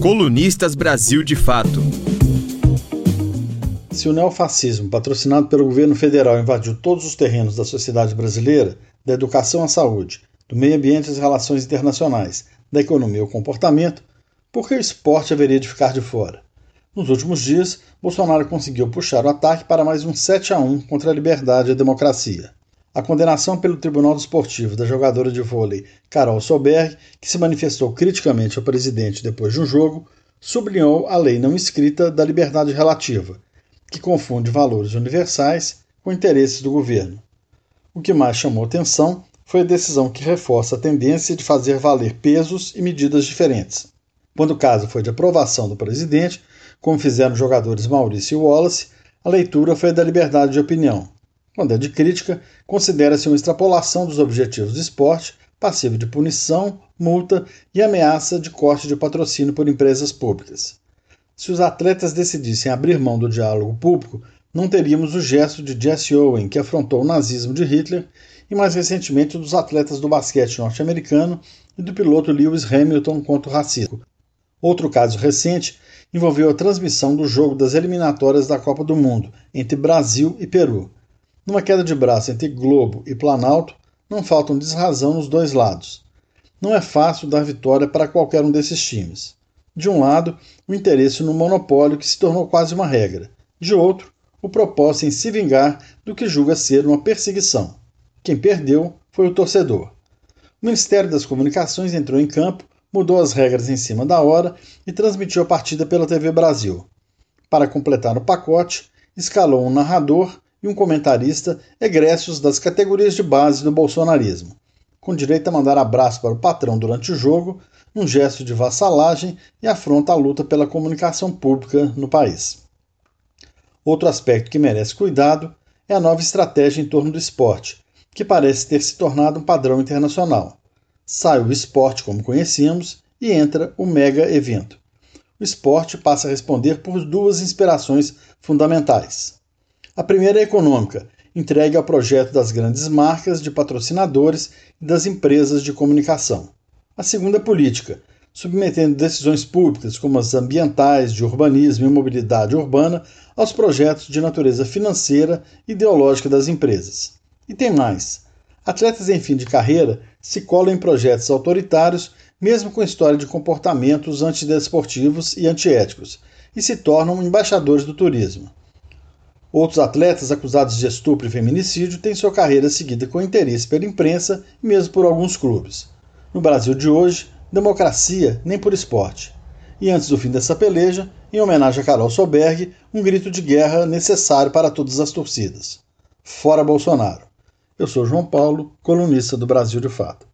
Colunistas Brasil de Fato. Se o neofascismo, patrocinado pelo governo federal, invadiu todos os terrenos da sociedade brasileira, da educação à saúde, do meio ambiente às relações internacionais, da economia ao comportamento, por que o esporte haveria de ficar de fora? Nos últimos dias, Bolsonaro conseguiu puxar o ataque para mais um 7 a 1 contra a liberdade e a democracia. A condenação pelo Tribunal Desportivo da jogadora de vôlei Carol Solberg, que se manifestou criticamente ao presidente depois de um jogo, sublinhou a lei não escrita da liberdade relativa, que confunde valores universais com interesses do governo. O que mais chamou atenção foi a decisão que reforça a tendência de fazer valer pesos e medidas diferentes. Quando o caso foi de aprovação do presidente, como fizeram os jogadores Maurício e Wallace, a leitura foi da liberdade de opinião. Quando é de crítica, considera-se uma extrapolação dos objetivos do esporte, passivo de punição, multa e ameaça de corte de patrocínio por empresas públicas. Se os atletas decidissem abrir mão do diálogo público, não teríamos o gesto de Jesse Owen, que afrontou o nazismo de Hitler, e mais recentemente dos atletas do basquete norte-americano e do piloto Lewis Hamilton contra o racismo. Outro caso recente envolveu a transmissão do jogo das eliminatórias da Copa do Mundo entre Brasil e Peru. Numa queda de braço entre Globo e Planalto, não faltam desrazão nos dois lados. Não é fácil dar vitória para qualquer um desses times. De um lado, o interesse no monopólio que se tornou quase uma regra. De outro, o propósito em se vingar do que julga ser uma perseguição. Quem perdeu foi o torcedor. O Ministério das Comunicações entrou em campo mudou as regras em cima da hora e transmitiu a partida pela TV Brasil. Para completar o pacote, escalou um narrador e um comentarista egressos das categorias de base do bolsonarismo, com direito a mandar abraço para o patrão durante o jogo, num gesto de vassalagem e afronta à luta pela comunicação pública no país. Outro aspecto que merece cuidado é a nova estratégia em torno do esporte, que parece ter se tornado um padrão internacional sai o esporte como conhecíamos e entra o mega evento. O esporte passa a responder por duas inspirações fundamentais. A primeira é econômica, entregue ao projeto das grandes marcas de patrocinadores e das empresas de comunicação. A segunda é política, submetendo decisões públicas como as ambientais, de urbanismo e mobilidade urbana aos projetos de natureza financeira e ideológica das empresas. E tem mais. Atletas em fim de carreira se colam em projetos autoritários, mesmo com história de comportamentos antidesportivos e antiéticos, e se tornam embaixadores do turismo. Outros atletas acusados de estupro e feminicídio têm sua carreira seguida com interesse pela imprensa e mesmo por alguns clubes. No Brasil de hoje, democracia nem por esporte. E antes do fim dessa peleja, em homenagem a Carol Solberg, um grito de guerra necessário para todas as torcidas. Fora Bolsonaro! Eu sou João Paulo, colunista do Brasil de Fato.